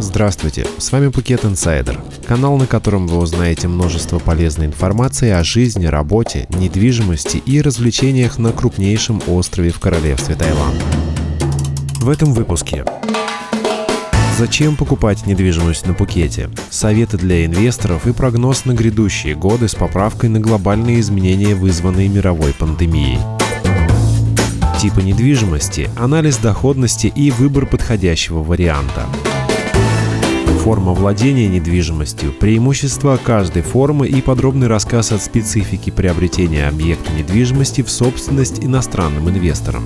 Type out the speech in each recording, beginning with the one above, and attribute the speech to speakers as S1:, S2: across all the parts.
S1: Здравствуйте, с вами Пакет Инсайдер, канал, на котором вы узнаете множество полезной информации о жизни, работе, недвижимости и развлечениях на крупнейшем острове в королевстве Таиланд. В этом выпуске Зачем покупать недвижимость на Пукете? Советы для инвесторов и прогноз на грядущие годы с поправкой на глобальные изменения, вызванные мировой пандемией. Типы недвижимости, анализ доходности и выбор подходящего варианта. Форма владения недвижимостью, преимущества каждой формы и подробный рассказ от специфики приобретения объекта недвижимости в собственность иностранным инвесторам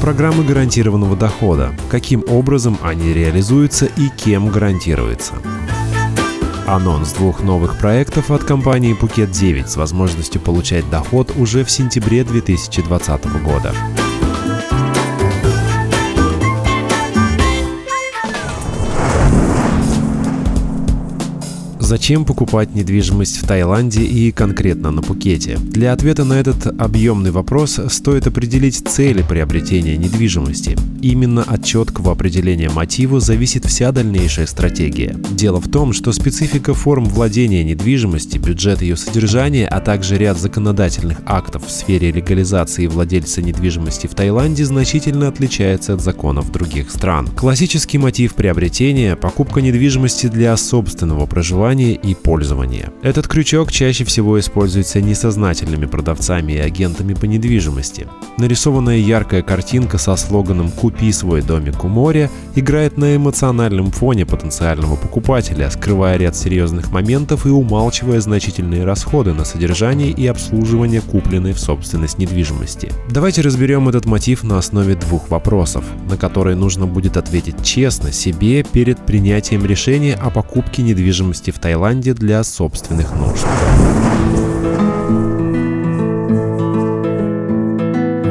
S1: программы гарантированного дохода, каким образом они реализуются и кем гарантируются. Анонс двух новых проектов от компании Phuket 9 с возможностью получать доход уже в сентябре 2020 года. Зачем покупать недвижимость в Таиланде и конкретно на Пукете? Для ответа на этот объемный вопрос стоит определить цели приобретения недвижимости. Именно от четкого определения мотива зависит вся дальнейшая стратегия. Дело в том, что специфика форм владения недвижимости, бюджет ее содержания, а также ряд законодательных актов в сфере легализации владельца недвижимости в Таиланде значительно отличается от законов других стран. Классический мотив приобретения – покупка недвижимости для собственного проживания создания и пользования. Этот крючок чаще всего используется несознательными продавцами и агентами по недвижимости. Нарисованная яркая картинка со слоганом «Купи свой домик у моря» играет на эмоциональном фоне потенциального покупателя, скрывая ряд серьезных моментов и умалчивая значительные расходы на содержание и обслуживание купленной в собственность недвижимости. Давайте разберем этот мотив на основе двух вопросов, на которые нужно будет ответить честно себе перед принятием решения о покупке недвижимости в Таиланде для собственных нужд.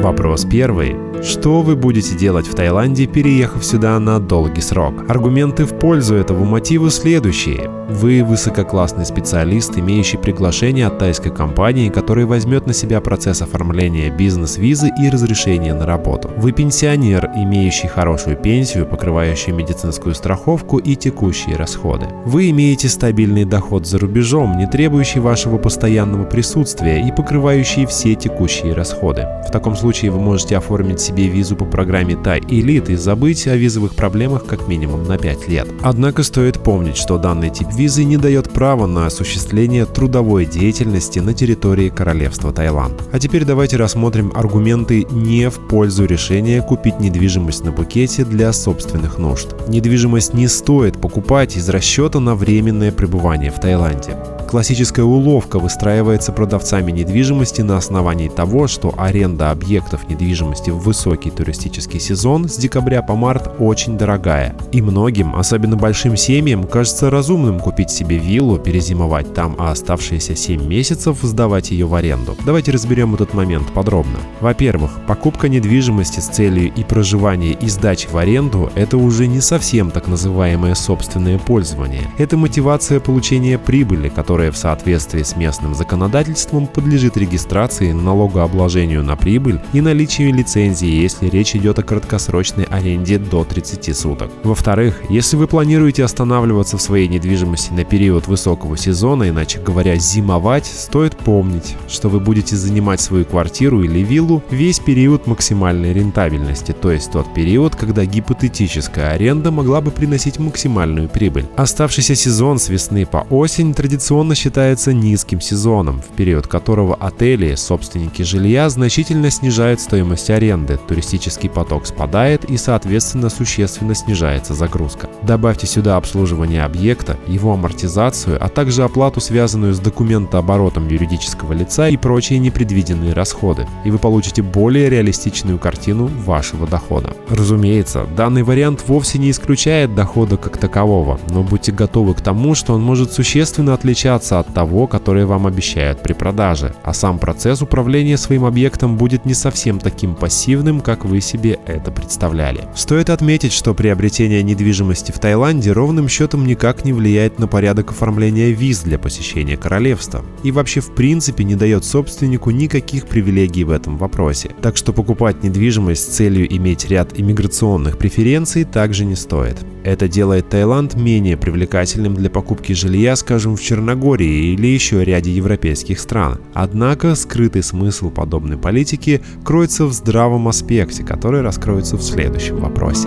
S1: Вопрос первый. Что вы будете делать в Таиланде, переехав сюда на долгий срок? Аргументы в пользу этого мотива следующие. Вы высококлассный специалист, имеющий приглашение от тайской компании, которая возьмет на себя процесс оформления бизнес-визы и разрешения на работу. Вы пенсионер, имеющий хорошую пенсию, покрывающую медицинскую страховку и текущие расходы. Вы имеете стабильный доход за рубежом, не требующий вашего постоянного присутствия и покрывающий все текущие расходы. В таком случае вы можете оформить себе визу по программе Thai Elite и забыть о визовых проблемах как минимум на 5 лет. Однако стоит помнить, что данный тип визы не дает права на осуществление трудовой деятельности на территории Королевства Таиланд. А теперь давайте рассмотрим аргументы не в пользу решения купить недвижимость на Пукете для собственных нужд. Недвижимость не стоит покупать из расчета на временное пребывание в Таиланде. Классическая уловка выстраивается продавцами недвижимости на основании того, что аренда объектов недвижимости в высокий туристический сезон с декабря по март очень дорогая. И многим, особенно большим семьям, кажется разумным купить себе виллу, перезимовать там, а оставшиеся 7 месяцев сдавать ее в аренду. Давайте разберем этот момент подробно. Во-первых, покупка недвижимости с целью и проживания и сдачи в аренду – это уже не совсем так называемое собственное пользование. Это мотивация получения прибыли, которая в соответствии с местным законодательством подлежит регистрации, налогообложению на прибыль и наличию лицензии, если речь идет о краткосрочной аренде до 30 суток. Во-вторых, если вы планируете останавливаться в своей недвижимости на период высокого сезона, иначе говоря, зимовать, стоит помнить, что вы будете занимать свою квартиру или виллу весь период максимальной рентабельности, то есть тот период, когда гипотетическая аренда могла бы приносить максимальную прибыль. Оставшийся сезон с весны по осень традиционно считается низким сезоном, в период которого отели, собственники жилья значительно снижают стоимость аренды, туристический поток спадает и, соответственно, существенно снижается загрузка. Добавьте сюда обслуживание объекта, его амортизацию, а также оплату, связанную с документооборотом юридического лица и прочие непредвиденные расходы, и вы получите более реалистичную картину вашего дохода. Разумеется, данный вариант вовсе не исключает дохода как такового, но будьте готовы к тому, что он может существенно отличаться от того, которое вам обещают при продаже, а сам процесс управления своим объектом будет не совсем таким пассивным, как вы себе это представляли. Стоит отметить, что приобретение недвижимости в Таиланде ровным счетом никак не влияет на порядок оформления виз для посещения королевства и вообще в принципе не дает собственнику никаких привилегий в этом вопросе. Так что покупать недвижимость с целью иметь ряд иммиграционных преференций также не стоит. Это делает Таиланд менее привлекательным для покупки жилья, скажем, в Черногории или еще ряде европейских стран. Однако скрытый смысл подобной политики кроется в здравом аспекте, который раскроется в следующем вопросе.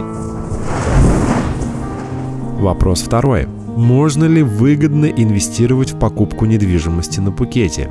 S1: Вопрос второй. Можно ли выгодно инвестировать в покупку недвижимости на Пукете?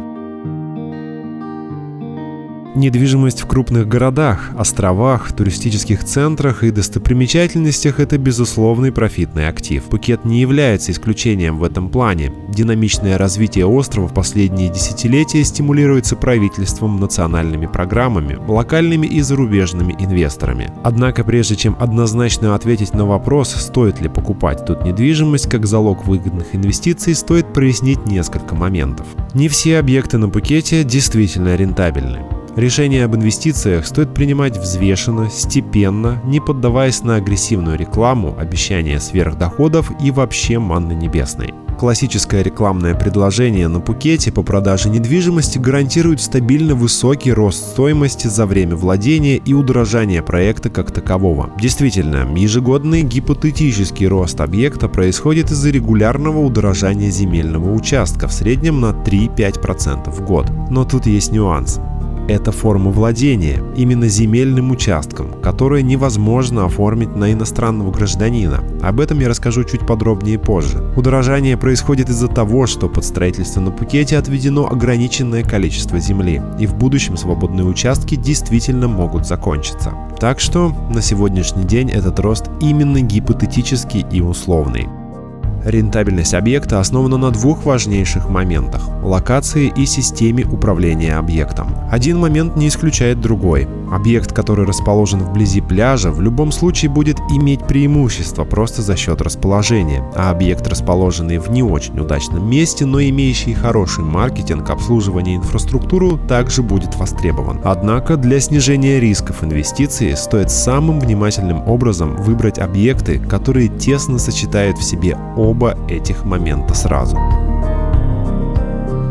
S1: Недвижимость в крупных городах, островах, туристических центрах и достопримечательностях – это безусловный профитный актив. Пукет не является исключением в этом плане. Динамичное развитие острова в последние десятилетия стимулируется правительством, национальными программами, локальными и зарубежными инвесторами. Однако прежде чем однозначно ответить на вопрос, стоит ли покупать тут недвижимость как залог выгодных инвестиций, стоит прояснить несколько моментов. Не все объекты на Пукете действительно рентабельны. Решение об инвестициях стоит принимать взвешенно, степенно, не поддаваясь на агрессивную рекламу, обещания сверхдоходов и вообще манны небесной. Классическое рекламное предложение на Пукете по продаже недвижимости гарантирует стабильно высокий рост стоимости за время владения и удорожание проекта как такового. Действительно, ежегодный гипотетический рост объекта происходит из-за регулярного удорожания земельного участка в среднем на 3-5% в год. Но тут есть нюанс. Это форма владения именно земельным участком, которое невозможно оформить на иностранного гражданина. Об этом я расскажу чуть подробнее позже. Удорожание происходит из-за того, что под строительство на Пукете отведено ограниченное количество земли, и в будущем свободные участки действительно могут закончиться. Так что на сегодняшний день этот рост именно гипотетический и условный. Рентабельность объекта основана на двух важнейших моментах – локации и системе управления объектом. Один момент не исключает другой. Объект, который расположен вблизи пляжа, в любом случае будет иметь преимущество просто за счет расположения, а объект, расположенный в не очень удачном месте, но имеющий хороший маркетинг, обслуживание и инфраструктуру, также будет востребован. Однако для снижения рисков инвестиций стоит самым внимательным образом выбрать объекты, которые тесно сочетают в себе оба этих момента сразу.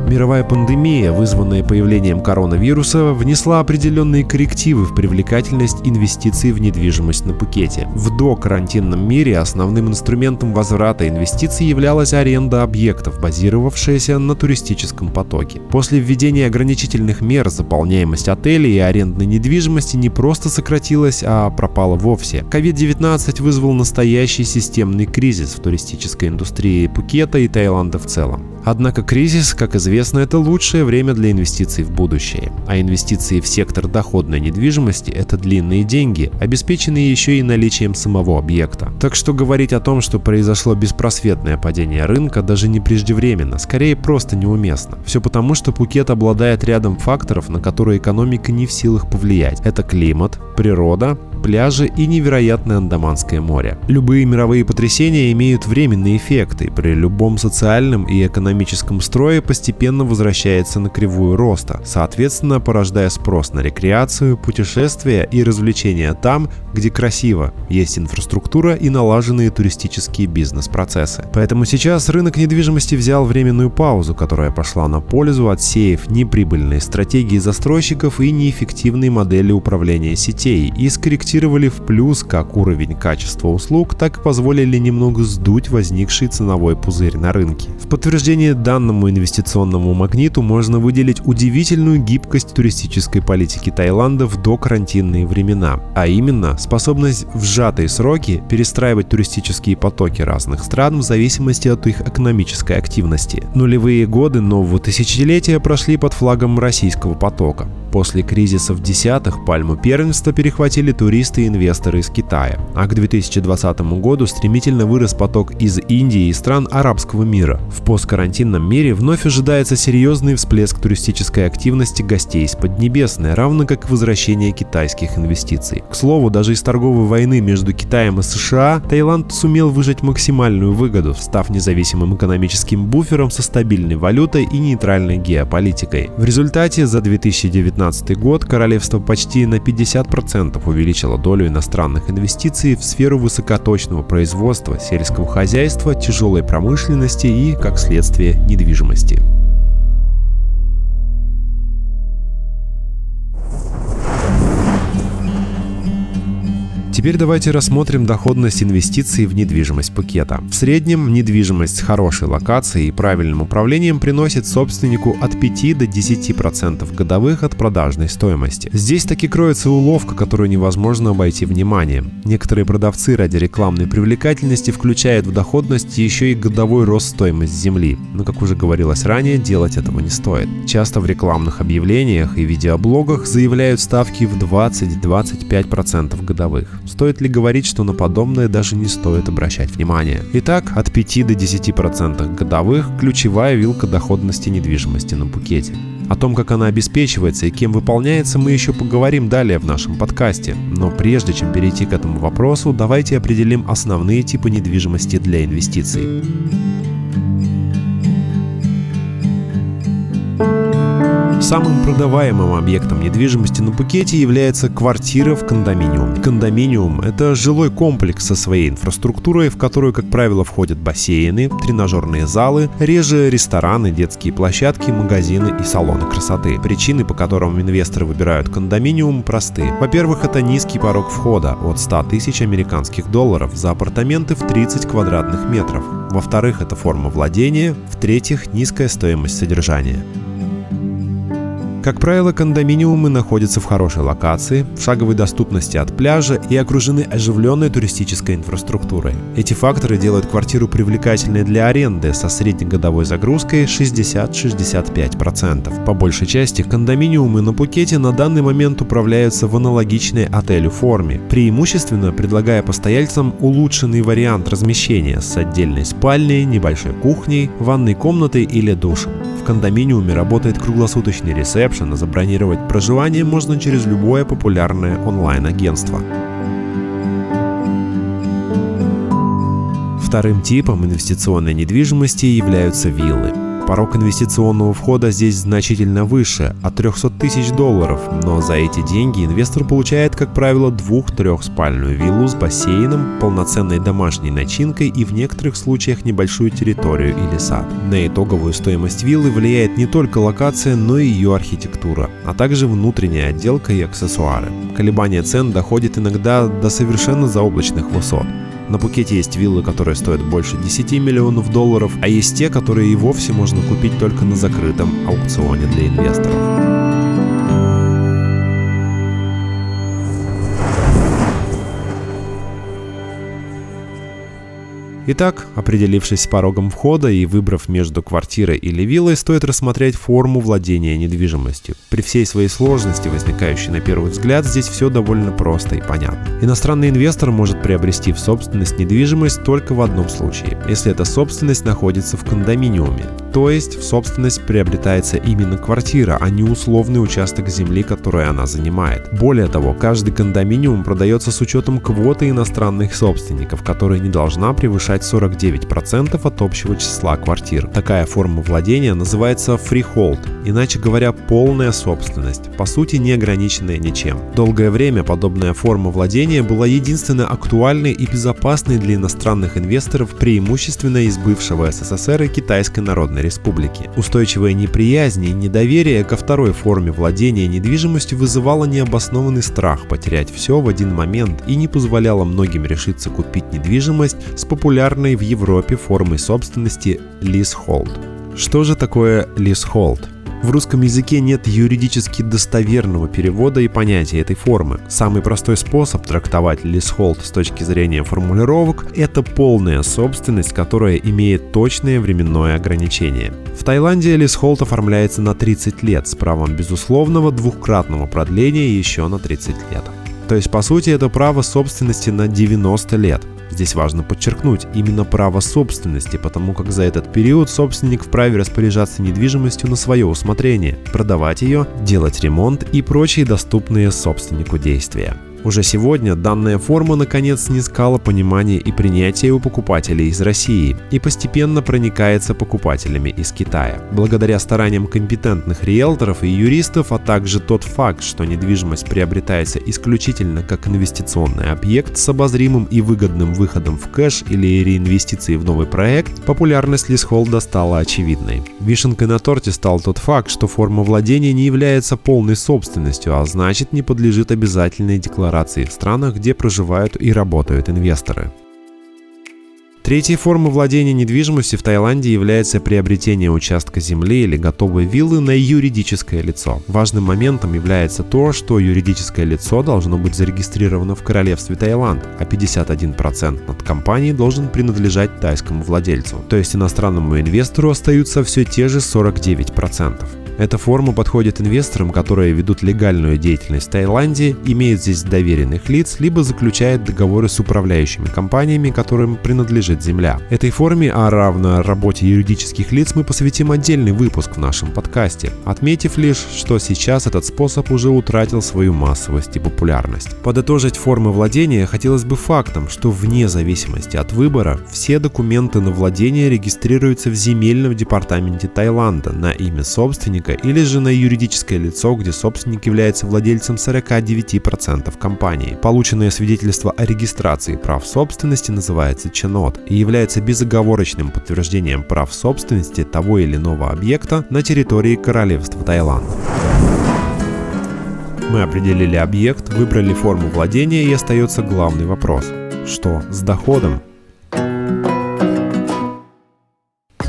S1: Мировая пандемия, вызванная появлением коронавируса, внесла определенные коррективы в привлекательность инвестиций в недвижимость на Пукете. В докарантинном мире основным инструментом возврата инвестиций являлась аренда объектов, базировавшаяся на туристическом потоке. После введения ограничительных мер заполняемость отелей и арендной недвижимости не просто сократилась, а пропала вовсе. COVID-19 вызвал настоящий системный кризис в туристической индустрии Пукета и Таиланда в целом. Однако кризис, как известно, это лучшее время для инвестиций в будущее. А инвестиции в сектор доходной недвижимости – это длинные деньги, обеспеченные еще и наличием самого объекта. Так что говорить о том, что произошло беспросветное падение рынка, даже не преждевременно, скорее просто неуместно. Все потому, что Пукет обладает рядом факторов, на которые экономика не в силах повлиять. Это климат, природа, пляжи и невероятное Андаманское море. Любые мировые потрясения имеют временные эффекты, при любом социальном и экономическом строе постепенно возвращается на кривую роста, соответственно порождая спрос на рекреацию, путешествия и развлечения там, где красиво, есть инфраструктура и налаженные туристические бизнес-процессы. Поэтому сейчас рынок недвижимости взял временную паузу, которая пошла на пользу, отсеяв неприбыльные стратегии застройщиков и неэффективные модели управления сетей и скорректировав скорректировали в плюс как уровень качества услуг, так и позволили немного сдуть возникший ценовой пузырь на рынке. В подтверждение данному инвестиционному магниту можно выделить удивительную гибкость туристической политики Таиланда в докарантинные времена, а именно способность в сжатые сроки перестраивать туристические потоки разных стран в зависимости от их экономической активности. Нулевые годы нового тысячелетия прошли под флагом российского потока. После кризисов десятых пальму первенства перехватили туристы и инвесторы из Китая, а к 2020 году стремительно вырос поток из Индии и стран арабского мира. В посткарантинном мире вновь ожидается серьезный всплеск туристической активности гостей из Поднебесной, равно как и возвращение китайских инвестиций. К слову, даже из торговой войны между Китаем и США Таиланд сумел выжать максимальную выгоду, став независимым экономическим буфером со стабильной валютой и нейтральной геополитикой. В результате за 2019 2019 год королевство почти на 50% увеличило долю иностранных инвестиций в сферу высокоточного производства, сельского хозяйства, тяжелой промышленности и, как следствие, недвижимости. Теперь давайте рассмотрим доходность инвестиций в недвижимость пакета. В среднем недвижимость с хорошей локацией и правильным управлением приносит собственнику от 5 до 10% годовых от продажной стоимости. Здесь таки кроется уловка, которую невозможно обойти вниманием. Некоторые продавцы ради рекламной привлекательности включают в доходность еще и годовой рост стоимости земли. Но, как уже говорилось ранее, делать этого не стоит. Часто в рекламных объявлениях и видеоблогах заявляют ставки в 20-25% годовых. Стоит ли говорить, что на подобное даже не стоит обращать внимание? Итак, от 5 до 10% годовых – ключевая вилка доходности недвижимости на Пукете. О том, как она обеспечивается и кем выполняется, мы еще поговорим далее в нашем подкасте. Но прежде чем перейти к этому вопросу, давайте определим основные типы недвижимости для инвестиций. Самым продаваемым объектом недвижимости на Пукете является квартира в кондоминиуме. Кондоминиум – это жилой комплекс со своей инфраструктурой, в которую, как правило, входят бассейны, тренажерные залы, реже рестораны, детские площадки, магазины и салоны красоты. Причины, по которым инвесторы выбирают кондоминиум, просты. Во-первых, это низкий порог входа от 100 тысяч американских долларов за апартаменты в 30 квадратных метров. Во-вторых, это форма владения. В-третьих, низкая стоимость содержания. Как правило, кондоминиумы находятся в хорошей локации, в шаговой доступности от пляжа и окружены оживленной туристической инфраструктурой. Эти факторы делают квартиру привлекательной для аренды со среднегодовой загрузкой 60-65%. По большей части кондоминиумы на Пукете на данный момент управляются в аналогичной отелю форме, преимущественно предлагая постояльцам улучшенный вариант размещения с отдельной спальней, небольшой кухней, ванной комнатой или душем. В кондоминиуме работает круглосуточный ресепшн, ресепшн, забронировать проживание можно через любое популярное онлайн-агентство. Вторым типом инвестиционной недвижимости являются виллы. Порог инвестиционного входа здесь значительно выше, от 300 тысяч долларов, но за эти деньги инвестор получает, как правило, двух-трехспальную виллу с бассейном, полноценной домашней начинкой и в некоторых случаях небольшую территорию или сад. На итоговую стоимость виллы влияет не только локация, но и ее архитектура, а также внутренняя отделка и аксессуары. Колебания цен доходят иногда до совершенно заоблачных высот. На Пукете есть виллы, которые стоят больше 10 миллионов долларов, а есть те, которые и вовсе можно купить только на закрытом аукционе для инвесторов. Итак, определившись с порогом входа и выбрав между квартирой или виллой, стоит рассмотреть форму владения недвижимостью. При всей своей сложности, возникающей на первый взгляд, здесь все довольно просто и понятно. Иностранный инвестор может приобрести в собственность недвижимость только в одном случае, если эта собственность находится в кондоминиуме, то есть в собственность приобретается именно квартира, а не условный участок земли, который она занимает. Более того, каждый кондоминиум продается с учетом квоты иностранных собственников, которая не должна превышать составлять 49% от общего числа квартир. Такая форма владения называется freehold, иначе говоря, полная собственность, по сути не ограниченная ничем. Долгое время подобная форма владения была единственно актуальной и безопасной для иностранных инвесторов преимущественно из бывшего СССР и Китайской Народной Республики. Устойчивая неприязнь и недоверие ко второй форме владения недвижимостью вызывало необоснованный страх потерять все в один момент и не позволяло многим решиться купить недвижимость с популярной популярной в Европе формой собственности leasehold. Что же такое leasehold? В русском языке нет юридически достоверного перевода и понятия этой формы. Самый простой способ трактовать leasehold с точки зрения формулировок – это полная собственность, которая имеет точное временное ограничение. В Таиланде leasehold оформляется на 30 лет с правом безусловного двухкратного продления еще на 30 лет. То есть, по сути, это право собственности на 90 лет. Здесь важно подчеркнуть именно право собственности, потому как за этот период собственник вправе распоряжаться недвижимостью на свое усмотрение, продавать ее, делать ремонт и прочие доступные собственнику действия. Уже сегодня данная форма наконец снискала понимание и принятие у покупателей из России и постепенно проникается покупателями из Китая. Благодаря стараниям компетентных риэлторов и юристов, а также тот факт, что недвижимость приобретается исключительно как инвестиционный объект с обозримым и выгодным выходом в кэш или реинвестиции в новый проект, популярность лисхолда стала очевидной. Вишенкой на торте стал тот факт, что форма владения не является полной собственностью, а значит не подлежит обязательной декларации декларации в странах, где проживают и работают инвесторы. Третьей формой владения недвижимостью в Таиланде является приобретение участка земли или готовой виллы на юридическое лицо. Важным моментом является то, что юридическое лицо должно быть зарегистрировано в Королевстве Таиланд, а 51% от компании должен принадлежать тайскому владельцу. То есть иностранному инвестору остаются все те же 49%. Эта форма подходит инвесторам, которые ведут легальную деятельность в Таиланде, имеют здесь доверенных лиц, либо заключают договоры с управляющими компаниями, которым принадлежит земля. Этой форме, а равно работе юридических лиц, мы посвятим отдельный выпуск в нашем подкасте, отметив лишь, что сейчас этот способ уже утратил свою массовость и популярность. Подытожить формы владения хотелось бы фактом, что вне зависимости от выбора, все документы на владение регистрируются в земельном департаменте Таиланда на имя собственника собственника или же на юридическое лицо, где собственник является владельцем 49% компании. Полученное свидетельство о регистрации прав собственности называется ченот и является безоговорочным подтверждением прав собственности того или иного объекта на территории Королевства Таиланд. Мы определили объект, выбрали форму владения и остается главный вопрос. Что с доходом?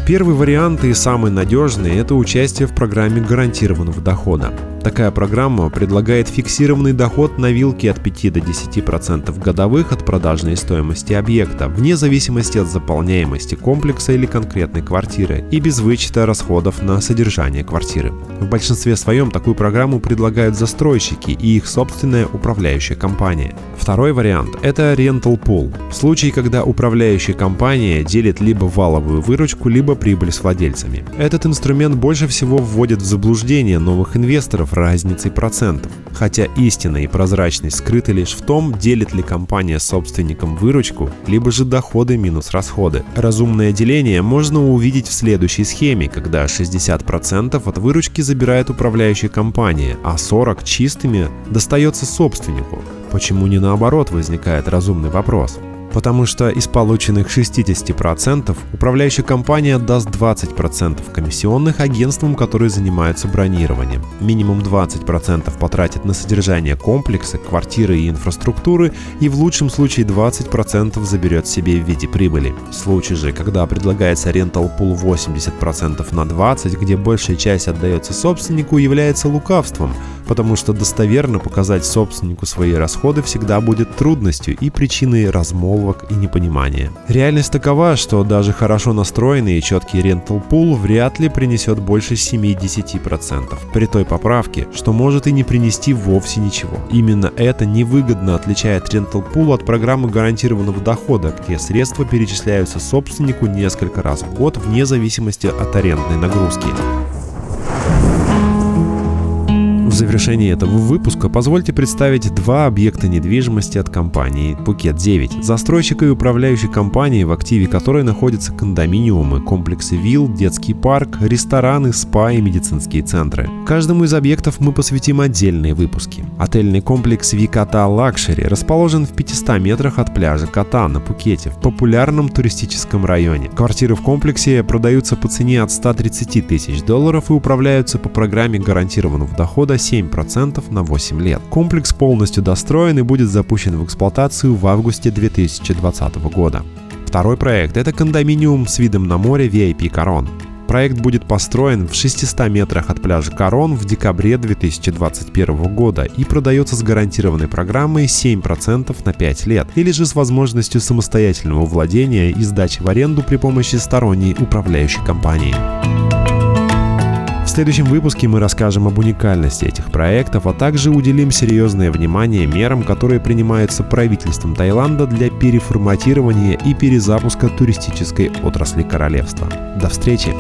S1: Первый вариант и самый надежный – это участие в программе гарантированного дохода. Такая программа предлагает фиксированный доход на вилки от 5 до 10% годовых от продажной стоимости объекта, вне зависимости от заполняемости комплекса или конкретной квартиры, и без вычета расходов на содержание квартиры. В большинстве своем такую программу предлагают застройщики и их собственная управляющая компания. Второй вариант – это Rental Pool. В случае, когда управляющая компания делит либо валовую выручку, либо прибыль с владельцами. Этот инструмент больше всего вводит в заблуждение новых инвесторов, разницей процентов. Хотя истина и прозрачность скрыты лишь в том, делит ли компания собственникам выручку, либо же доходы минус расходы. Разумное деление можно увидеть в следующей схеме, когда 60% от выручки забирает управляющая компания, а 40% чистыми достается собственнику. Почему не наоборот возникает разумный вопрос? Потому что из полученных 60% управляющая компания отдаст 20% комиссионных агентствам, которые занимаются бронированием. Минимум 20% потратит на содержание комплекса, квартиры и инфраструктуры и в лучшем случае 20% заберет себе в виде прибыли. В случае же, когда предлагается рентал пул 80% на 20%, где большая часть отдается собственнику, является лукавством – потому что достоверно показать собственнику свои расходы всегда будет трудностью и причиной размолвок и непонимания. Реальность такова, что даже хорошо настроенный и четкий рентал пул вряд ли принесет больше 70%, при той поправке, что может и не принести вовсе ничего. Именно это невыгодно отличает rental pool от программы гарантированного дохода, где средства перечисляются собственнику несколько раз в год вне зависимости от арендной нагрузки завершении этого выпуска позвольте представить два объекта недвижимости от компании Phuket 9, застройщика и управляющей компании, в активе которой находятся кондоминиумы, комплексы вилл, детский парк, рестораны, спа и медицинские центры. Каждому из объектов мы посвятим отдельные выпуски. Отельный комплекс VIP Kata Luxury расположен в 500 метрах от пляжа Ката на Пукете, в популярном туристическом районе. Квартиры в комплексе продаются по цене от 130 тысяч долларов и управляются по программе гарантированного дохода 7% на 8 лет. Комплекс полностью достроен и будет запущен в эксплуатацию в августе 2020 года. Второй проект – это кондоминиум с видом на море VIP Корон. Проект будет построен в 600 метрах от пляжа Корон в декабре 2021 года и продается с гарантированной программой 7% на 5 лет, или же с возможностью самостоятельного владения и сдачи в аренду при помощи сторонней управляющей компании. Следующем выпуске мы расскажем об уникальности этих проектов, а также уделим серьезное внимание мерам, которые принимаются правительством Таиланда для переформатирования и перезапуска туристической отрасли королевства. До встречи!